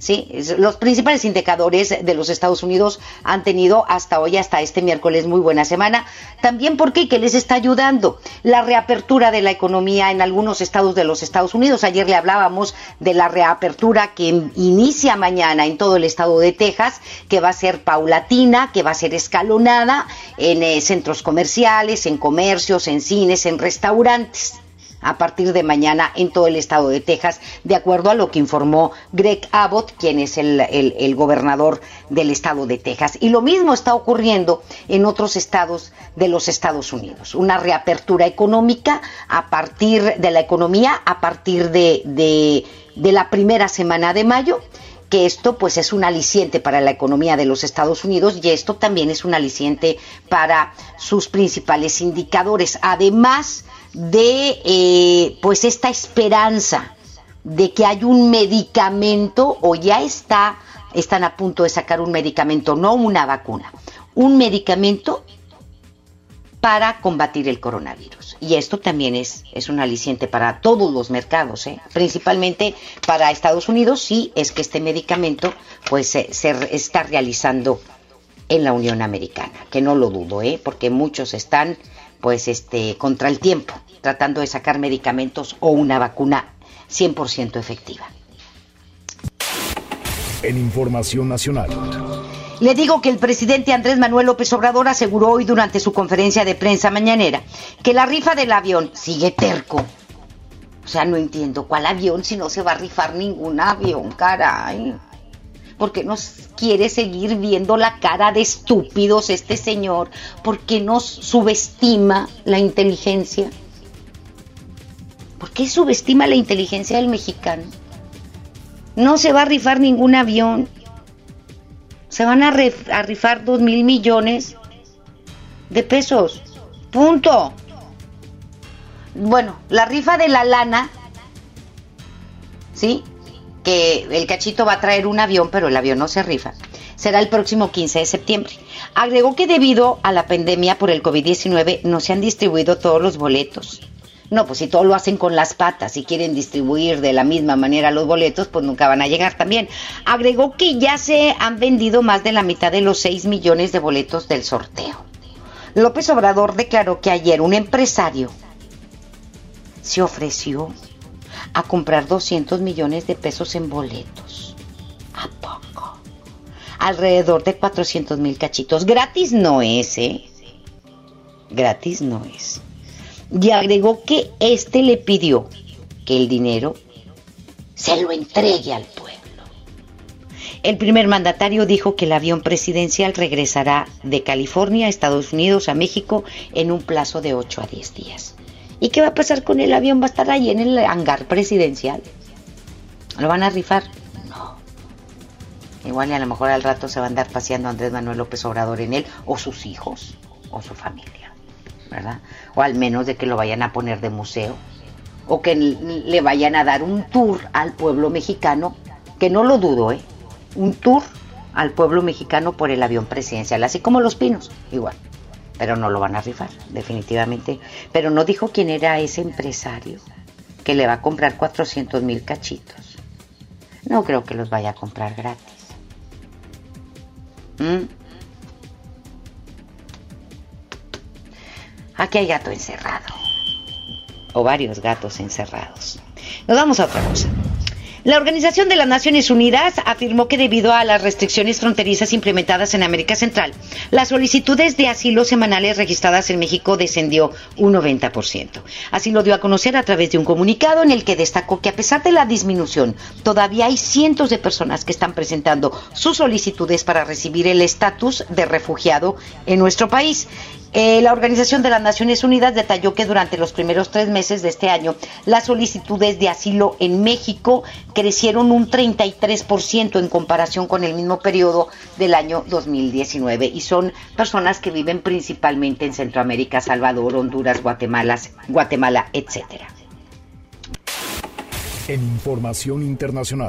¿Sí? Los principales indicadores de los Estados Unidos han tenido hasta hoy, hasta este miércoles, muy buena semana. También porque ¿qué les está ayudando? La reapertura de la economía en algunos estados de los Estados Unidos. Ayer le hablábamos de la reapertura que inicia mañana en todo el estado de Texas, que va a ser paulatina, que va a ser escalonada en eh, centros comerciales, en comercios, en cines, en restaurantes a partir de mañana en todo el estado de Texas, de acuerdo a lo que informó Greg Abbott, quien es el, el, gobernador del estado de Texas. Y lo mismo está ocurriendo en otros estados de los Estados Unidos. Una reapertura económica a partir de la economía, a partir de, de, de la primera semana de mayo que esto pues es un aliciente para la economía de los Estados Unidos y esto también es un aliciente para sus principales indicadores. Además, de eh, pues esta esperanza de que hay un medicamento o ya está, están a punto de sacar un medicamento, no una vacuna, un medicamento para combatir el coronavirus. Y esto también es, es un aliciente para todos los mercados, ¿eh? principalmente para Estados Unidos, si es que este medicamento pues se, se, está realizando en la Unión Americana, que no lo dudo, ¿eh? porque muchos están pues este contra el tiempo, tratando de sacar medicamentos o una vacuna 100% efectiva. En información nacional. Le digo que el presidente Andrés Manuel López Obrador aseguró hoy durante su conferencia de prensa mañanera que la rifa del avión sigue terco. O sea, no entiendo cuál avión si no se va a rifar ningún avión, caray porque nos quiere seguir viendo la cara de estúpidos este señor, porque nos subestima la inteligencia. ¿Por qué subestima la inteligencia del mexicano? No se va a rifar ningún avión. Se van a, rifar dos mil millones de pesos. Punto. Bueno, la rifa de la lana, ¿sí? Que el cachito va a traer un avión, pero el avión no se rifa. Será el próximo 15 de septiembre. Agregó que debido a la pandemia por el COVID-19 no se han distribuido todos los boletos. No, pues si todo lo hacen con las patas y quieren distribuir de la misma manera los boletos, pues nunca van a llegar también. Agregó que ya se han vendido más de la mitad de los 6 millones de boletos del sorteo. López Obrador declaró que ayer un empresario se ofreció a comprar 200 millones de pesos en boletos. ¿A poco? Alrededor de 400 mil cachitos. Gratis no es, ¿eh? Gratis no es y agregó que éste le pidió que el dinero se lo entregue al pueblo. El primer mandatario dijo que el avión presidencial regresará de California a Estados Unidos a México en un plazo de 8 a 10 días. ¿Y qué va a pasar con el avión? ¿Va a estar ahí en el hangar presidencial? ¿Lo van a rifar? No. Igual y a lo mejor al rato se va a andar paseando Andrés Manuel López Obrador en él, o sus hijos, o su familia. ¿verdad? O al menos de que lo vayan a poner de museo, o que le vayan a dar un tour al pueblo mexicano, que no lo dudo, ¿eh? Un tour al pueblo mexicano por el avión presidencial, así como los pinos, igual. Pero no lo van a rifar, definitivamente. Pero no dijo quién era ese empresario que le va a comprar 400 mil cachitos. No creo que los vaya a comprar gratis. ¿Mm? Aquí hay gato encerrado. O varios gatos encerrados. Nos vamos a otra cosa. La Organización de las Naciones Unidas afirmó que debido a las restricciones fronterizas implementadas en América Central, las solicitudes de asilo semanales registradas en México descendió un 90%. Así lo dio a conocer a través de un comunicado en el que destacó que a pesar de la disminución, todavía hay cientos de personas que están presentando sus solicitudes para recibir el estatus de refugiado en nuestro país. Eh, la Organización de las Naciones Unidas detalló que durante los primeros tres meses de este año las solicitudes de asilo en México crecieron un 33% en comparación con el mismo periodo del año 2019 y son personas que viven principalmente en Centroamérica, Salvador, Honduras, Guatemala, Guatemala, etcétera. En información internacional.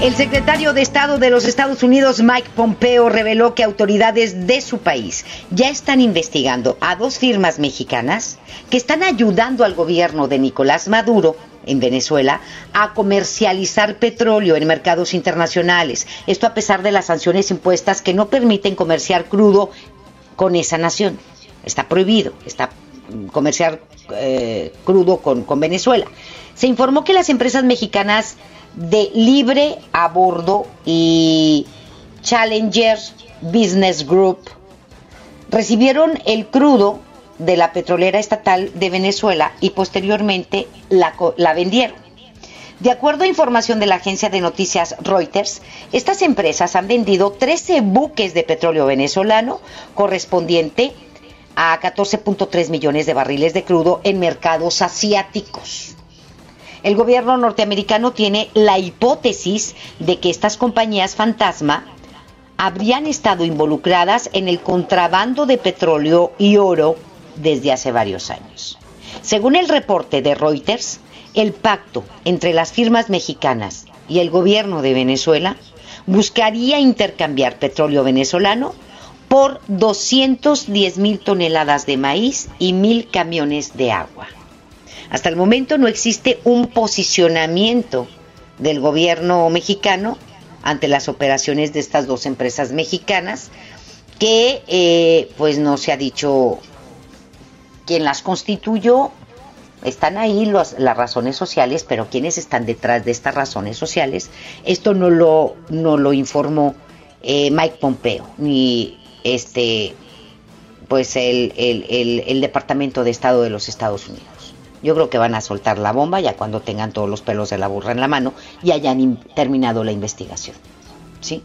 El secretario de Estado de los Estados Unidos, Mike Pompeo, reveló que autoridades de su país ya están investigando a dos firmas mexicanas que están ayudando al gobierno de Nicolás Maduro en Venezuela a comercializar petróleo en mercados internacionales. Esto a pesar de las sanciones impuestas que no permiten comerciar crudo con esa nación. Está prohibido, está comerciar eh, crudo con, con Venezuela se informó que las empresas mexicanas de Libre a Bordo y Challenger Business Group recibieron el crudo de la petrolera estatal de Venezuela y posteriormente la, la, vendieron. De acuerdo a información de la agencia de noticias Reuters, estas empresas han vendido 13 buques de petróleo venezolano correspondiente a 14.3 millones de barriles de crudo en mercados asiáticos. El gobierno norteamericano tiene la hipótesis de que estas compañías fantasma habrían estado involucradas en el contrabando de petróleo y oro desde hace varios años. Según el reporte de Reuters, el pacto entre las firmas mexicanas y el gobierno de Venezuela buscaría intercambiar petróleo venezolano por 210 mil toneladas de maíz y mil camiones de agua. Hasta el momento no existe un posicionamiento del gobierno mexicano ante las operaciones de estas dos empresas mexicanas que eh, pues no se ha dicho quién las constituyó están ahí las razones sociales pero quiénes están detrás de estas razones sociales esto no lo no lo informó eh, Mike Pompeo ni este pues el, el departamento de Estado de los Estados Unidos yo creo que van a soltar la bomba ya cuando tengan todos los pelos de la burra en la mano y hayan terminado la investigación. ¿Sí?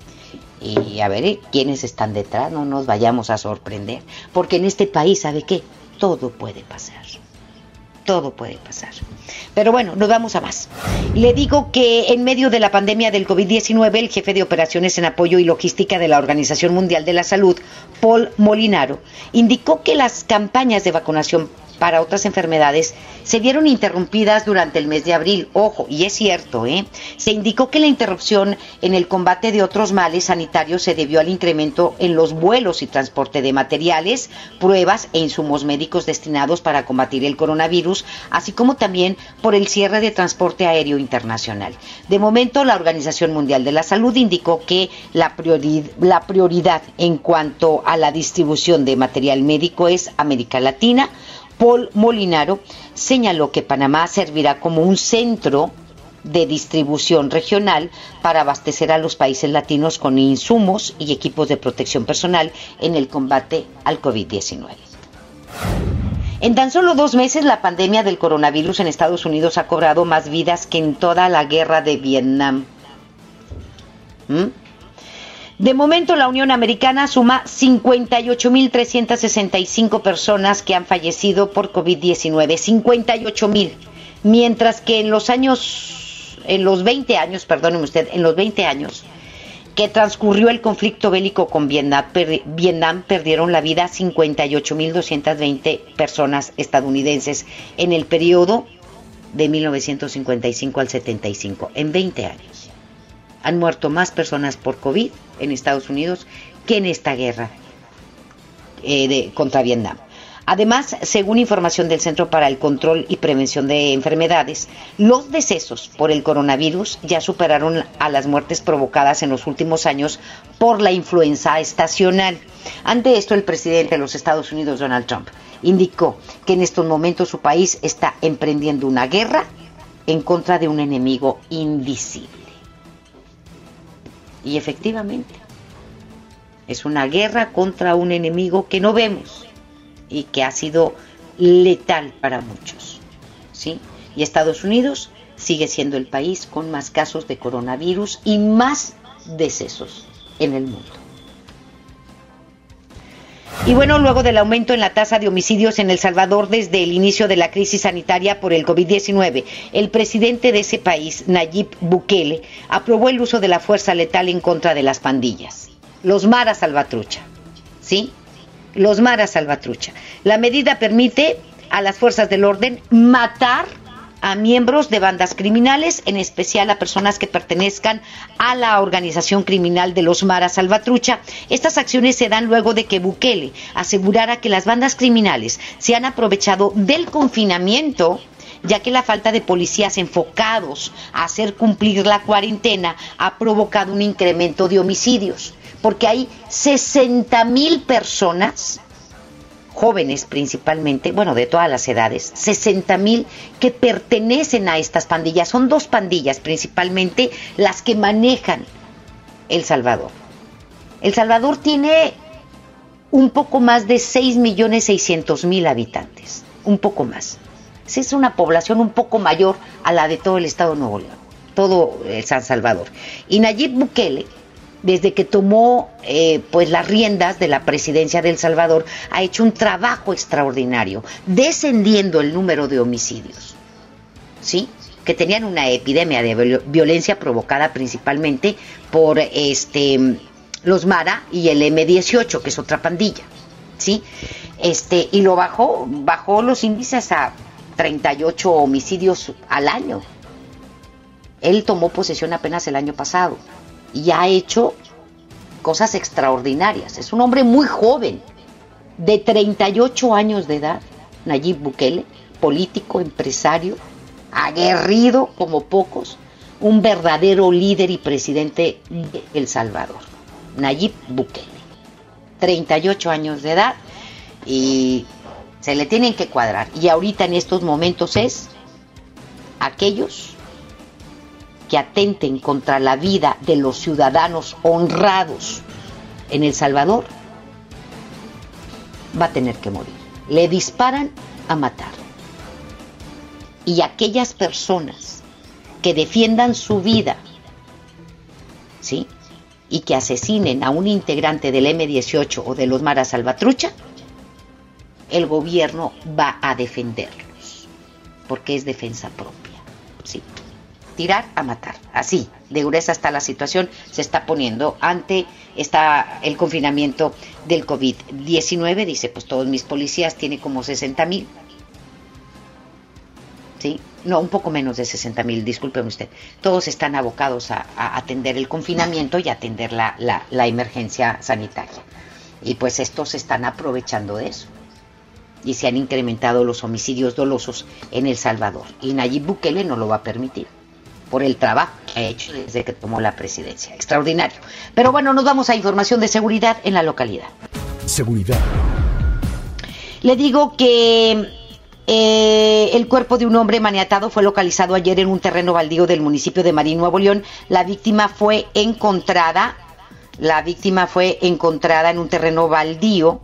Y a ver ¿eh? quiénes están detrás, no nos vayamos a sorprender, porque en este país, ¿sabe qué? Todo puede pasar. Todo puede pasar. Pero bueno, nos vamos a más. Le digo que en medio de la pandemia del COVID-19, el jefe de operaciones en apoyo y logística de la Organización Mundial de la Salud, Paul Molinaro, indicó que las campañas de vacunación para otras enfermedades se vieron interrumpidas durante el mes de abril. Ojo, y es cierto, ¿eh? Se indicó que la interrupción en el combate de otros males sanitarios se debió al incremento en los vuelos y transporte de materiales, pruebas e insumos médicos destinados para combatir el coronavirus, así como también por el cierre de transporte aéreo internacional. De momento, la Organización Mundial de la Salud indicó que la, la prioridad en cuanto a la distribución de material médico es América Latina, Paul Molinaro señaló que Panamá servirá como un centro de distribución regional para abastecer a los países latinos con insumos y equipos de protección personal en el combate al COVID-19. En tan solo dos meses, la pandemia del coronavirus en Estados Unidos ha cobrado más vidas que en toda la guerra de Vietnam. ¿Mm? De momento, la Unión Americana suma 58.365 personas que han fallecido por COVID-19. 58.000. Mientras que en los años, en los 20 años, perdóneme usted, en los 20 años que transcurrió el conflicto bélico con Vietnam, Vietnam perdieron la vida 58.220 personas estadounidenses en el periodo de 1955 al 75, en 20 años. Han muerto más personas por COVID en Estados Unidos que en esta guerra eh, de, contra Vietnam. Además, según información del Centro para el Control y Prevención de Enfermedades, los decesos por el coronavirus ya superaron a las muertes provocadas en los últimos años por la influenza estacional. Ante esto, el presidente de los Estados Unidos, Donald Trump, indicó que en estos momentos su país está emprendiendo una guerra en contra de un enemigo invisible. Y efectivamente, es una guerra contra un enemigo que no vemos y que ha sido letal para muchos. ¿sí? Y Estados Unidos sigue siendo el país con más casos de coronavirus y más decesos en el mundo. Y bueno, luego del aumento en la tasa de homicidios en El Salvador desde el inicio de la crisis sanitaria por el COVID-19, el presidente de ese país, Nayib Bukele, aprobó el uso de la fuerza letal en contra de las pandillas, los Mara Salvatrucha. ¿Sí? Los Mara Salvatrucha. La medida permite a las fuerzas del orden matar a miembros de bandas criminales, en especial a personas que pertenezcan a la organización criminal de los Mara Salvatrucha. Estas acciones se dan luego de que Bukele asegurara que las bandas criminales se han aprovechado del confinamiento ya que la falta de policías enfocados a hacer cumplir la cuarentena ha provocado un incremento de homicidios, porque hay 60 mil personas jóvenes principalmente, bueno, de todas las edades, 60 mil que pertenecen a estas pandillas. Son dos pandillas principalmente las que manejan El Salvador. El Salvador tiene un poco más de 6 millones 600 mil habitantes, un poco más. Es una población un poco mayor a la de todo el estado de Nuevo León, todo el San Salvador. Y Nayib Bukele desde que tomó eh, pues las riendas de la presidencia de El Salvador, ha hecho un trabajo extraordinario, descendiendo el número de homicidios, ¿sí? que tenían una epidemia de violencia provocada principalmente por este los Mara y el M18, que es otra pandilla, ¿sí? Este, y lo bajó, bajó los índices a 38 homicidios al año. Él tomó posesión apenas el año pasado y ha hecho cosas extraordinarias. Es un hombre muy joven, de 38 años de edad, Nayib Bukele, político, empresario, aguerrido como pocos, un verdadero líder y presidente de El Salvador, Nayib Bukele. 38 años de edad y se le tienen que cuadrar. Y ahorita en estos momentos es aquellos que atenten contra la vida de los ciudadanos honrados en El Salvador, va a tener que morir. Le disparan a matar. Y aquellas personas que defiendan su vida, ¿sí? Y que asesinen a un integrante del M18 o de los Mara Salvatrucha, el gobierno va a defenderlos, porque es defensa propia, ¿sí? Tirar a matar. Así, de gruesa está la situación, se está poniendo ante está el confinamiento del COVID-19. Dice, pues todos mis policías tiene como 60 mil ¿sí? No, un poco menos de 60 mil, discúlpeme usted. Todos están abocados a, atender el confinamiento y atender la, la emergencia sanitaria. Y pues estos están aprovechando de eso. Y se han incrementado los homicidios dolosos en El Salvador. Y Nayib Bukele no lo va a permitir por el trabajo que ha hecho desde que tomó la presidencia. Extraordinario. Pero bueno, nos vamos a información de seguridad en la localidad. Seguridad. Le digo que eh, el cuerpo de un hombre maniatado fue localizado ayer en un terreno baldío del municipio de Marín, Nuevo León. La víctima fue encontrada, la víctima fue encontrada en un terreno baldío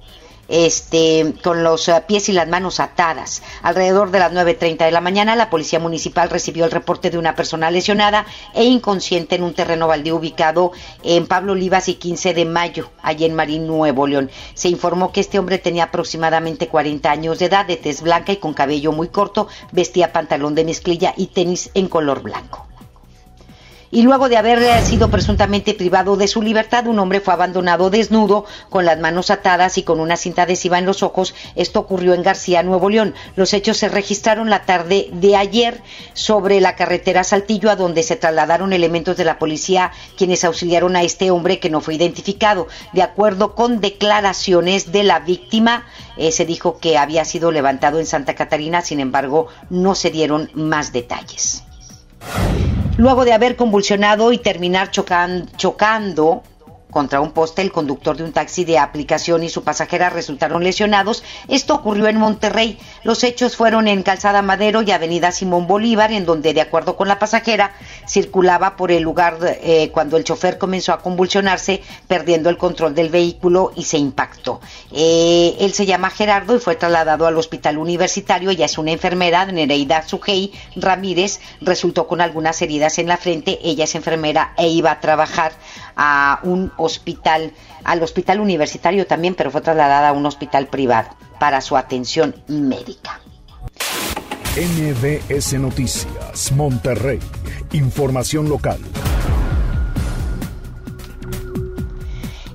este, con los eh, pies y las manos atadas. Alrededor de las 9.30 de la mañana, la Policía Municipal recibió el reporte de una persona lesionada e inconsciente en un terreno baldío ubicado en Pablo Olivas y 15 de mayo, allí en Marín, Nuevo León. Se informó que este hombre tenía aproximadamente 40 años de edad, de tez blanca y con cabello muy corto, vestía pantalón de mezclilla y tenis en color blanco y luego de haber sido presuntamente privado de su libertad, un hombre fue abandonado desnudo, con las manos atadas y con una cinta adhesiva en los ojos. Esto ocurrió en García, Nuevo León. Los hechos se registraron la tarde de ayer sobre la carretera Saltillo, a donde se trasladaron elementos de la policía quienes auxiliaron a este hombre que no fue identificado. De acuerdo con declaraciones de la víctima, eh, se dijo que había sido levantado en Santa Catarina, sin embargo, no se dieron más detalles luego de haber convulsionado y terminar chocando contra un poste, el conductor de un taxi de aplicación y su pasajera resultaron lesionados. Esto ocurrió en Monterrey. Los hechos fueron en Calzada Madero y Avenida Simón Bolívar, en donde, de acuerdo con la pasajera, circulaba por el lugar eh, cuando el chofer comenzó a convulsionarse, perdiendo el control del vehículo y se impactó. Eh, él se llama Gerardo y fue trasladado al hospital universitario. Ella es una enfermera, Nereida Sujei Ramírez, resultó con algunas heridas en la frente. Ella es enfermera e iba a trabajar a un al hospital universitario también, pero fue trasladada a un hospital privado para su atención médica. NBS Noticias, Monterrey, información local.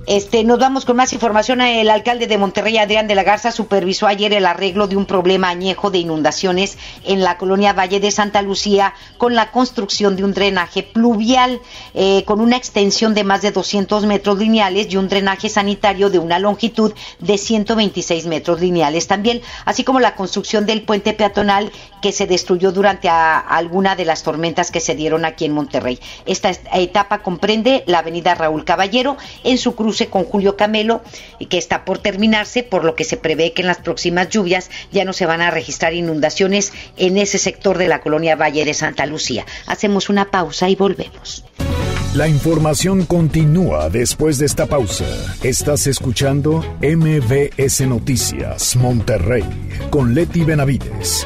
Este, nos vamos con más información. El alcalde de Monterrey, Adrián de la Garza, supervisó ayer el arreglo de un problema añejo de inundaciones en la colonia Valle de Santa Lucía con la construcción de un drenaje pluvial eh, con una extensión de más de 200 metros lineales y un drenaje sanitario de una longitud de 126 metros lineales también, así como la construcción del puente peatonal que se destruyó durante alguna de las tormentas que se dieron aquí en Monterrey. Esta etapa comprende la avenida Raúl Caballero en su con Julio Camelo, que está por terminarse, por lo que se prevé que en las próximas lluvias ya no se van a registrar inundaciones en ese sector de la colonia Valle de Santa Lucía. Hacemos una pausa y volvemos. La información continúa después de esta pausa. Estás escuchando MBS Noticias Monterrey con Leti Benavides.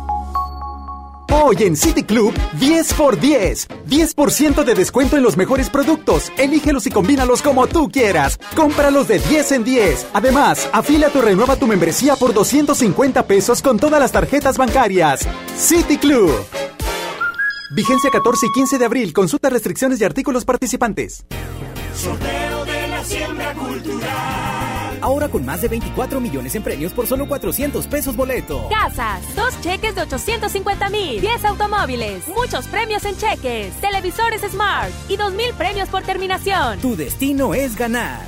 Hoy en City Club, 10 por 10. 10% de descuento en los mejores productos. Elígelos y combínalos como tú quieras. Cómpralos de 10 en 10. Además, afila tu renueva tu membresía por 250 pesos con todas las tarjetas bancarias. City Club. Vigencia 14 y 15 de abril. Consulta restricciones y artículos participantes. Sorteo de la siembra cultural. Ahora con más de 24 millones en premios por solo 400 pesos boleto. Casas, dos cheques de 850 mil, 10 automóviles, muchos premios en cheques, televisores Smart y 2 mil premios por terminación. Tu destino es ganar.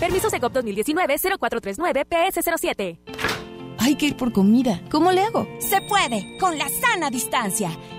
Permiso Secop 2019-0439-PS07. Hay que ir por comida. ¿Cómo le hago? Se puede, con la sana distancia.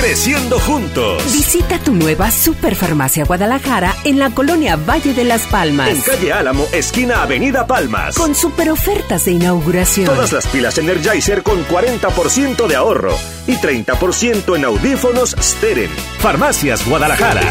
Creciendo juntos. Visita tu nueva Superfarmacia Guadalajara en la colonia Valle de las Palmas. En calle Álamo, esquina Avenida Palmas. Con super ofertas de inauguración. Todas las pilas Energizer con 40% de ahorro y 30% en audífonos Steren. Farmacias Guadalajara.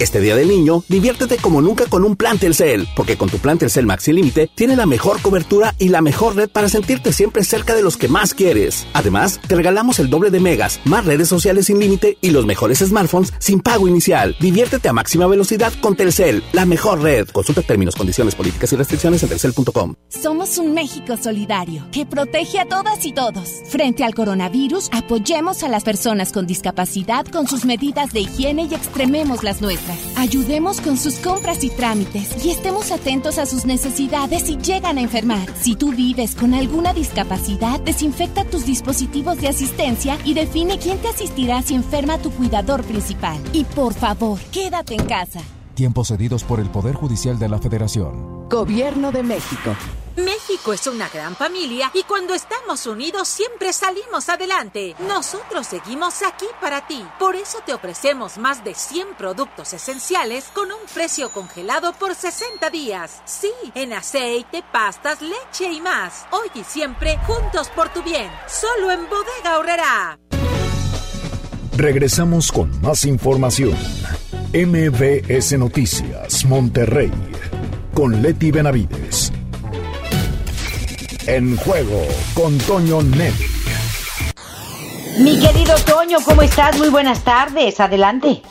Este Día del Niño, diviértete como nunca con un plan Telcel, porque con tu plan Telcel Maxi Límite tiene la mejor cobertura y la mejor red para sentirte siempre cerca de los que más quieres. Además, te regalamos el doble de megas, más redes sociales sin límite y los mejores smartphones sin pago inicial. Diviértete a máxima velocidad con Telcel, la mejor red. Consulta términos, condiciones, políticas y restricciones en telcel.com. Somos un México solidario que protege a todas y todos. Frente al coronavirus, apoyemos a las personas con discapacidad con sus medidas de higiene y extrememos las nuestras. Ayudemos con sus compras y trámites y estemos atentos a sus necesidades si llegan a enfermar. Si tú vives con alguna discapacidad, desinfecta tus dispositivos de asistencia y define quién te asistirá si enferma tu cuidador principal. Y por favor, quédate en casa. Tiempos cedidos por el Poder Judicial de la Federación. Gobierno de México. México es una gran familia y cuando estamos unidos siempre salimos adelante. Nosotros seguimos aquí para ti. Por eso te ofrecemos más de 100 productos esenciales con un precio congelado por 60 días. Sí, en aceite, pastas, leche y más. Hoy y siempre juntos por tu bien. Solo en Bodega Horrera. Regresamos con más información. MBS Noticias, Monterrey, con Leti Benavides. En juego con Toño Net. Mi querido Toño, ¿cómo estás? Muy buenas tardes. Adelante.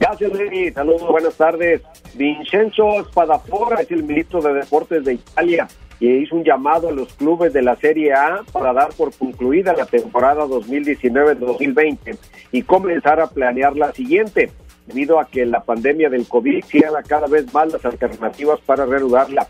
Gracias, Leti. Saludos, buenas tardes. Vincenzo Spadafora es el ministro de Deportes de Italia y hizo un llamado a los clubes de la Serie A para dar por concluida la temporada 2019-2020 y comenzar a planear la siguiente, debido a que la pandemia del COVID cierra cada vez más las alternativas para reanudarla.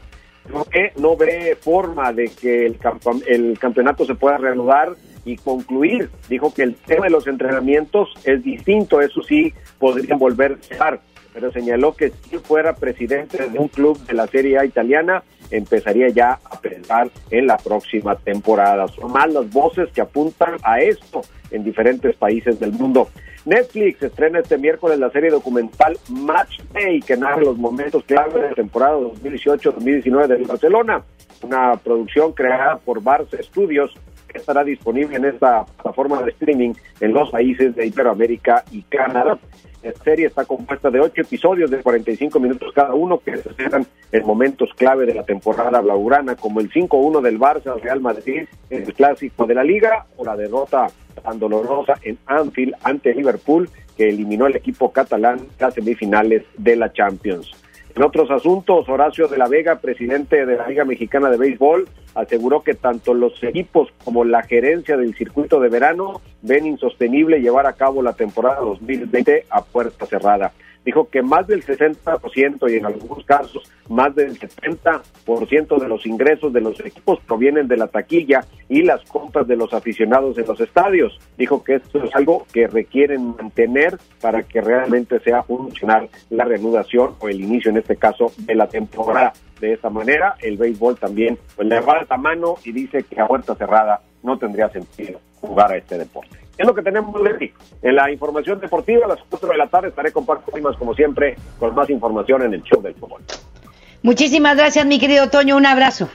Ve, no ve forma de que el, campo- el campeonato se pueda reanudar y concluir. Dijo que el tema de los entrenamientos es distinto, eso sí, podrían volver a estar, pero señaló que si fuera presidente de un club de la Serie A italiana, empezaría ya a pensar en la próxima temporada. Son más las voces que apuntan a esto en diferentes países del mundo. Netflix estrena este miércoles la serie documental Match Day, que narra los momentos clave de la temporada 2018-2019 de Barcelona, una producción creada por Barça Studios estará disponible en esta plataforma de streaming en los países de Iberoamérica y Canadá. La serie está compuesta de ocho episodios de 45 minutos cada uno que se centran en momentos clave de la temporada blaugrana, como el 5-1 del Barça al Real Madrid en el clásico de la Liga o la derrota tan dolorosa en Anfield ante Liverpool que eliminó al equipo catalán las semifinales de la Champions. En otros asuntos, Horacio de la Vega, presidente de la Liga Mexicana de Béisbol, aseguró que tanto los equipos como la gerencia del circuito de verano ven insostenible llevar a cabo la temporada 2020 a puerta cerrada. Dijo que más del 60% y en algunos casos más del 70% de los ingresos de los equipos provienen de la taquilla y las compras de los aficionados en los estadios. Dijo que esto es algo que requieren mantener para que realmente sea funcional la reanudación o el inicio en este caso de la temporada. De esta manera, el béisbol también pues, le levanta mano y dice que a puerta cerrada no tendría sentido jugar a este deporte. Es lo que tenemos, Leti. En la información deportiva, a las 4 de la tarde estaré con Paco Primas, como siempre, con más información en el show del fútbol. Muchísimas gracias, mi querido Toño. Un abrazo.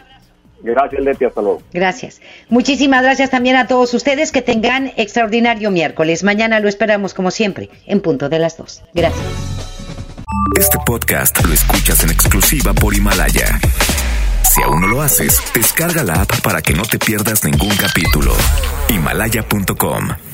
Gracias, Leti. Hasta luego. Gracias. Muchísimas gracias también a todos ustedes que tengan extraordinario miércoles. Mañana lo esperamos, como siempre, en punto de las 2. Gracias. Este podcast lo escuchas en exclusiva por Himalaya. Si aún no lo haces, descarga la app para que no te pierdas ningún capítulo. Himalaya.com